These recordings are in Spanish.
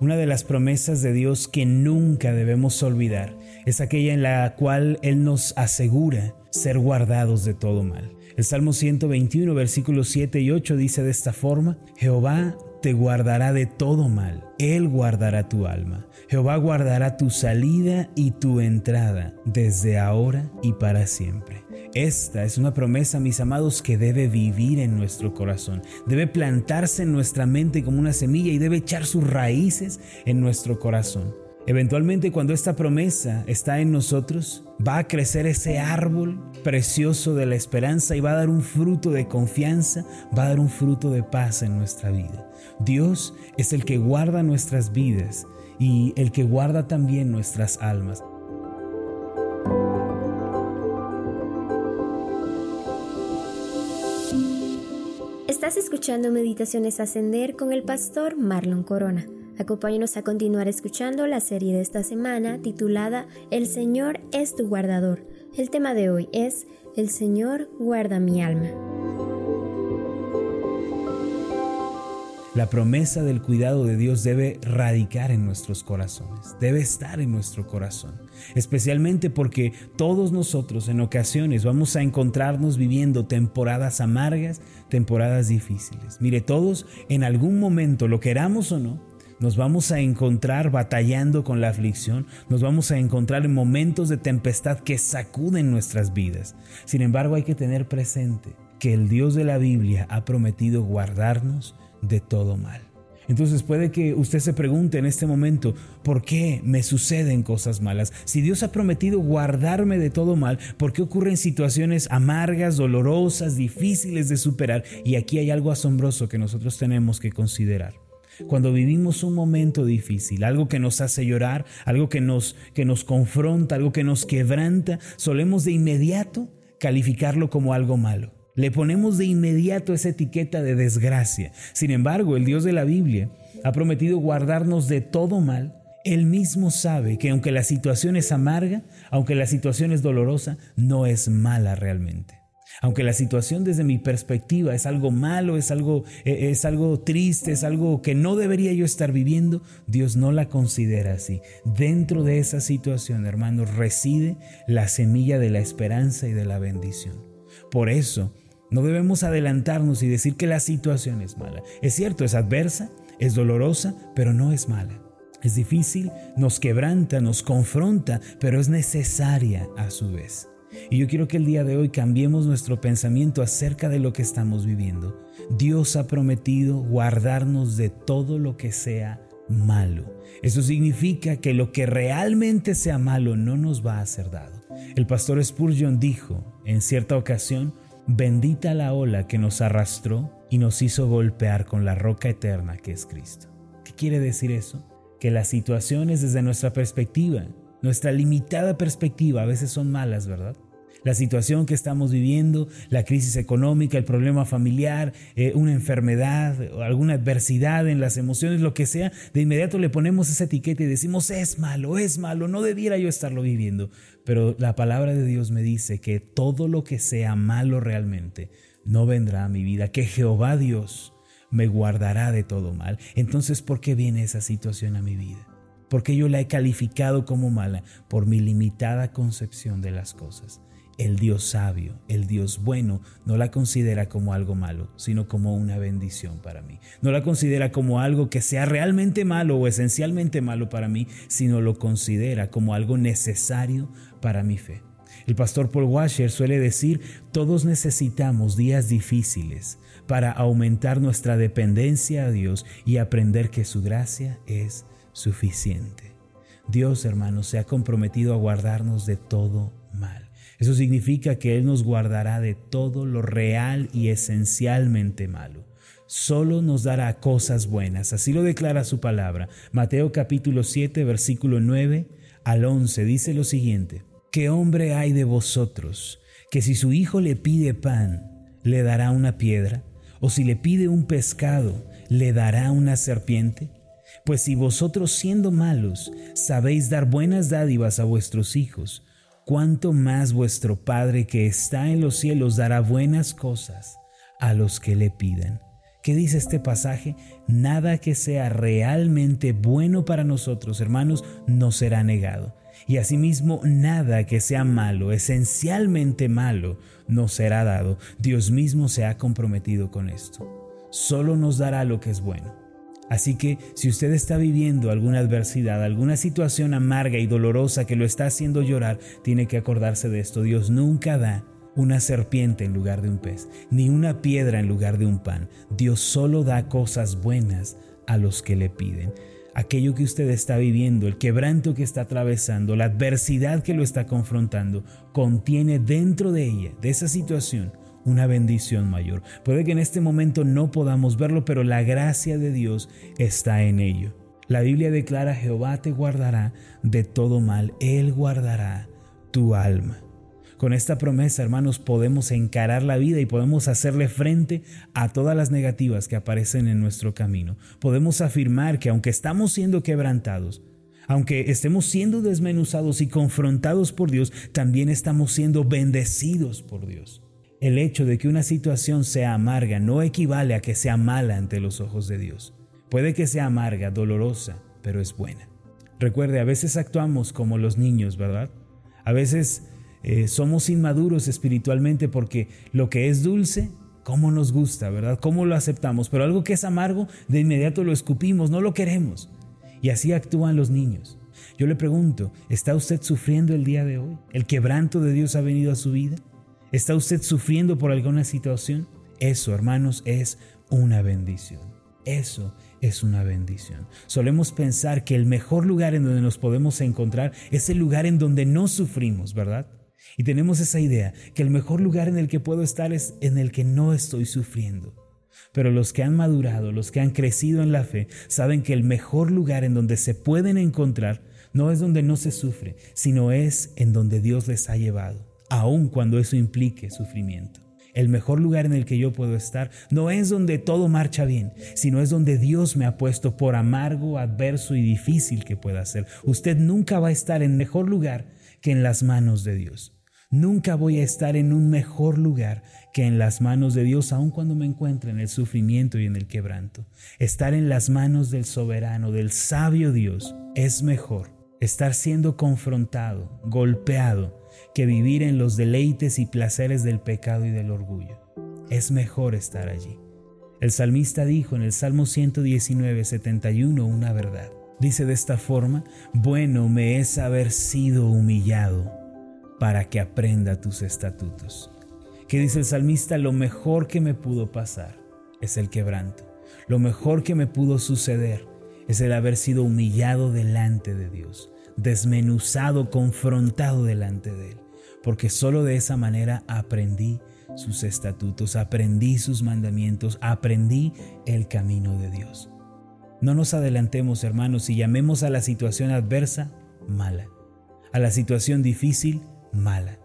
Una de las promesas de Dios que nunca debemos olvidar es aquella en la cual Él nos asegura ser guardados de todo mal. El Salmo 121, versículos 7 y 8 dice de esta forma, Jehová te guardará de todo mal, Él guardará tu alma. Jehová guardará tu salida y tu entrada desde ahora y para siempre. Esta es una promesa, mis amados, que debe vivir en nuestro corazón, debe plantarse en nuestra mente como una semilla y debe echar sus raíces en nuestro corazón. Eventualmente cuando esta promesa está en nosotros, va a crecer ese árbol precioso de la esperanza y va a dar un fruto de confianza, va a dar un fruto de paz en nuestra vida. Dios es el que guarda nuestras vidas y el que guarda también nuestras almas. Estás escuchando Meditaciones Ascender con el pastor Marlon Corona. Acompáñanos a continuar escuchando la serie de esta semana titulada El Señor es tu guardador. El tema de hoy es El Señor guarda mi alma. La promesa del cuidado de Dios debe radicar en nuestros corazones, debe estar en nuestro corazón, especialmente porque todos nosotros en ocasiones vamos a encontrarnos viviendo temporadas amargas, temporadas difíciles. Mire, todos en algún momento, lo queramos o no, nos vamos a encontrar batallando con la aflicción, nos vamos a encontrar en momentos de tempestad que sacuden nuestras vidas. Sin embargo, hay que tener presente que el Dios de la Biblia ha prometido guardarnos de todo mal. Entonces puede que usted se pregunte en este momento, ¿por qué me suceden cosas malas? Si Dios ha prometido guardarme de todo mal, ¿por qué ocurren situaciones amargas, dolorosas, difíciles de superar? Y aquí hay algo asombroso que nosotros tenemos que considerar. Cuando vivimos un momento difícil, algo que nos hace llorar, algo que nos, que nos confronta, algo que nos quebranta, solemos de inmediato calificarlo como algo malo. Le ponemos de inmediato esa etiqueta de desgracia. Sin embargo, el Dios de la Biblia ha prometido guardarnos de todo mal. Él mismo sabe que aunque la situación es amarga, aunque la situación es dolorosa, no es mala realmente. Aunque la situación desde mi perspectiva es algo malo, es algo, eh, es algo triste, es algo que no debería yo estar viviendo, Dios no la considera así. Dentro de esa situación, hermanos, reside la semilla de la esperanza y de la bendición. Por eso, no debemos adelantarnos y decir que la situación es mala. Es cierto, es adversa, es dolorosa, pero no es mala. Es difícil, nos quebranta, nos confronta, pero es necesaria a su vez. Y yo quiero que el día de hoy cambiemos nuestro pensamiento acerca de lo que estamos viviendo. Dios ha prometido guardarnos de todo lo que sea malo. Eso significa que lo que realmente sea malo no nos va a ser dado. El pastor Spurgeon dijo en cierta ocasión, bendita la ola que nos arrastró y nos hizo golpear con la roca eterna que es Cristo. ¿Qué quiere decir eso? Que las situaciones desde nuestra perspectiva nuestra limitada perspectiva a veces son malas, ¿verdad? La situación que estamos viviendo, la crisis económica, el problema familiar, eh, una enfermedad, alguna adversidad en las emociones, lo que sea, de inmediato le ponemos esa etiqueta y decimos, es malo, es malo, no debiera yo estarlo viviendo. Pero la palabra de Dios me dice que todo lo que sea malo realmente no vendrá a mi vida, que Jehová Dios me guardará de todo mal. Entonces, ¿por qué viene esa situación a mi vida? porque yo la he calificado como mala por mi limitada concepción de las cosas. El Dios sabio, el Dios bueno, no la considera como algo malo, sino como una bendición para mí. No la considera como algo que sea realmente malo o esencialmente malo para mí, sino lo considera como algo necesario para mi fe. El pastor Paul Washer suele decir, todos necesitamos días difíciles para aumentar nuestra dependencia a Dios y aprender que su gracia es suficiente. Dios, hermanos, se ha comprometido a guardarnos de todo. Eso significa que Él nos guardará de todo lo real y esencialmente malo. Solo nos dará cosas buenas. Así lo declara su palabra. Mateo capítulo 7, versículo 9 al 11 dice lo siguiente. ¿Qué hombre hay de vosotros que si su hijo le pide pan, le dará una piedra? ¿O si le pide un pescado, le dará una serpiente? Pues si vosotros siendo malos sabéis dar buenas dádivas a vuestros hijos, cuánto más vuestro Padre que está en los cielos dará buenas cosas a los que le pidan. ¿Qué dice este pasaje? Nada que sea realmente bueno para nosotros, hermanos, nos será negado. Y asimismo, nada que sea malo, esencialmente malo, nos será dado. Dios mismo se ha comprometido con esto. Solo nos dará lo que es bueno. Así que si usted está viviendo alguna adversidad, alguna situación amarga y dolorosa que lo está haciendo llorar, tiene que acordarse de esto. Dios nunca da una serpiente en lugar de un pez, ni una piedra en lugar de un pan. Dios solo da cosas buenas a los que le piden. Aquello que usted está viviendo, el quebranto que está atravesando, la adversidad que lo está confrontando, contiene dentro de ella, de esa situación, una bendición mayor. Puede que en este momento no podamos verlo, pero la gracia de Dios está en ello. La Biblia declara, Jehová te guardará de todo mal, Él guardará tu alma. Con esta promesa, hermanos, podemos encarar la vida y podemos hacerle frente a todas las negativas que aparecen en nuestro camino. Podemos afirmar que aunque estamos siendo quebrantados, aunque estemos siendo desmenuzados y confrontados por Dios, también estamos siendo bendecidos por Dios. El hecho de que una situación sea amarga no equivale a que sea mala ante los ojos de Dios. Puede que sea amarga, dolorosa, pero es buena. Recuerde, a veces actuamos como los niños, ¿verdad? A veces eh, somos inmaduros espiritualmente porque lo que es dulce, ¿cómo nos gusta, verdad? ¿Cómo lo aceptamos? Pero algo que es amargo, de inmediato lo escupimos, no lo queremos. Y así actúan los niños. Yo le pregunto, ¿está usted sufriendo el día de hoy? ¿El quebranto de Dios ha venido a su vida? ¿Está usted sufriendo por alguna situación? Eso, hermanos, es una bendición. Eso es una bendición. Solemos pensar que el mejor lugar en donde nos podemos encontrar es el lugar en donde no sufrimos, ¿verdad? Y tenemos esa idea, que el mejor lugar en el que puedo estar es en el que no estoy sufriendo. Pero los que han madurado, los que han crecido en la fe, saben que el mejor lugar en donde se pueden encontrar no es donde no se sufre, sino es en donde Dios les ha llevado, aun cuando eso implique sufrimiento. El mejor lugar en el que yo puedo estar no es donde todo marcha bien, sino es donde Dios me ha puesto por amargo, adverso y difícil que pueda ser. Usted nunca va a estar en mejor lugar que en las manos de Dios. Nunca voy a estar en un mejor lugar que en las manos de Dios, aun cuando me encuentre en el sufrimiento y en el quebranto. Estar en las manos del soberano, del sabio Dios, es mejor. Estar siendo confrontado, golpeado, que vivir en los deleites y placeres del pecado y del orgullo. Es mejor estar allí. El salmista dijo en el Salmo 119, 71 una verdad. Dice de esta forma, bueno me es haber sido humillado para que aprenda tus estatutos. Que dice el salmista, lo mejor que me pudo pasar es el quebranto. Lo mejor que me pudo suceder es el haber sido humillado delante de Dios, desmenuzado, confrontado delante de Él. Porque solo de esa manera aprendí sus estatutos, aprendí sus mandamientos, aprendí el camino de Dios. No nos adelantemos, hermanos, y llamemos a la situación adversa mala, a la situación difícil mala.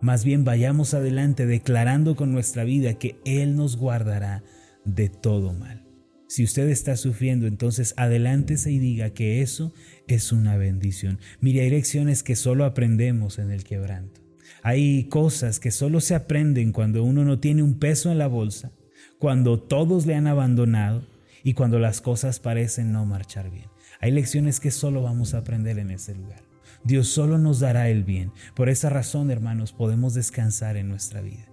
Más bien vayamos adelante declarando con nuestra vida que Él nos guardará de todo mal. Si usted está sufriendo, entonces adelántese y diga que eso es una bendición. Mire, hay lecciones que solo aprendemos en el quebranto. Hay cosas que solo se aprenden cuando uno no tiene un peso en la bolsa, cuando todos le han abandonado, y cuando las cosas parecen no marchar bien. Hay lecciones que solo vamos a aprender en ese lugar. Dios solo nos dará el bien. Por esa razón, hermanos, podemos descansar en nuestra vida.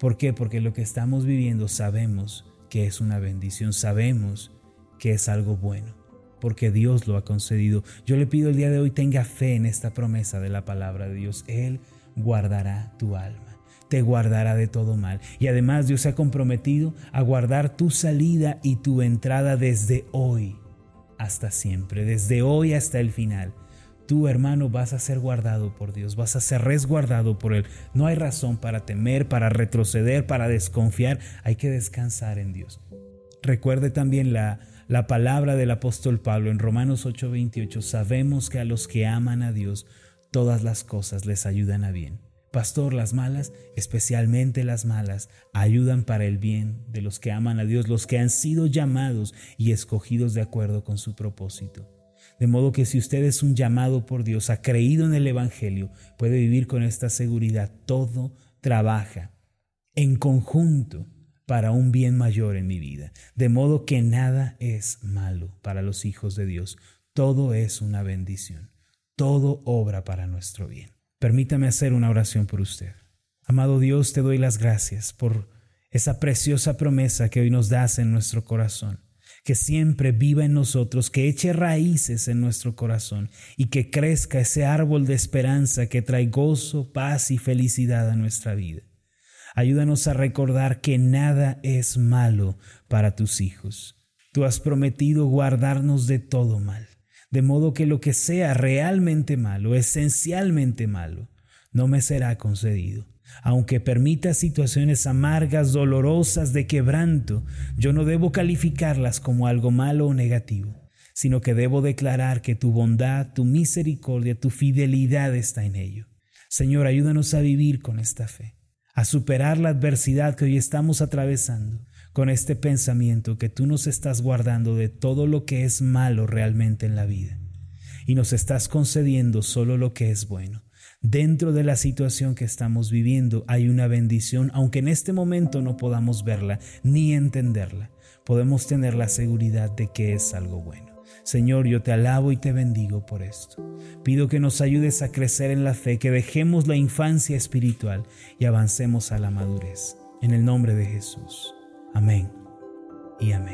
¿Por qué? Porque lo que estamos viviendo sabemos que es una bendición, sabemos que es algo bueno, porque Dios lo ha concedido. Yo le pido el día de hoy tenga fe en esta promesa de la palabra de Dios. Él guardará tu alma te guardará de todo mal. Y además Dios se ha comprometido a guardar tu salida y tu entrada desde hoy hasta siempre, desde hoy hasta el final. Tú, hermano, vas a ser guardado por Dios, vas a ser resguardado por Él. No hay razón para temer, para retroceder, para desconfiar. Hay que descansar en Dios. Recuerde también la, la palabra del apóstol Pablo en Romanos 8:28. Sabemos que a los que aman a Dios, todas las cosas les ayudan a bien Pastor, las malas, especialmente las malas, ayudan para el bien de los que aman a Dios, los que han sido llamados y escogidos de acuerdo con su propósito. De modo que si usted es un llamado por Dios, ha creído en el Evangelio, puede vivir con esta seguridad. Todo trabaja en conjunto para un bien mayor en mi vida. De modo que nada es malo para los hijos de Dios. Todo es una bendición. Todo obra para nuestro bien. Permítame hacer una oración por usted. Amado Dios, te doy las gracias por esa preciosa promesa que hoy nos das en nuestro corazón que siempre viva en nosotros, que eche raíces en nuestro corazón y que crezca ese árbol de esperanza que trae gozo, paz y felicidad a nuestra vida. Ayúdanos a recordar que nada es malo para tus hijos. Tú has prometido guardarnos de todo mal, de modo que lo que sea realmente malo, esencialmente malo, no me será concedido. Aunque permita situaciones amargas, dolorosas, de quebranto, yo no debo calificarlas como algo malo o negativo, sino que debo declarar que tu bondad, tu misericordia, tu fidelidad está en ello. Señor, ayúdanos a vivir con esta fe, a superar la adversidad que hoy estamos atravesando, con este pensamiento que tú nos estás guardando de todo lo que es malo realmente en la vida, y nos estás concediendo solo lo que es bueno. Dentro de la situación que estamos viviendo hay una bendición, aunque en este momento no podamos verla ni entenderla. Podemos tener la seguridad de que es algo bueno. Señor, yo te alabo y te bendigo por esto. Pido que nos ayudes a crecer en la fe, que dejemos la infancia espiritual y avancemos a la madurez. En el nombre de Jesús. Amén y amén.